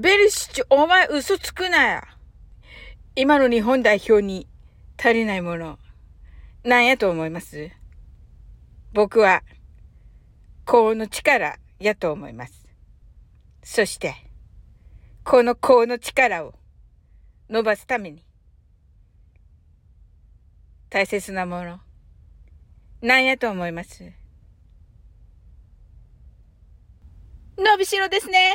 ベリシッチ、お前嘘つくなや。今の日本代表に足りないもの、なんやと思います？僕は、この力やと思います。そして、このこの力を伸ばすために、大切なもの、なんやと思います？伸びしろですね。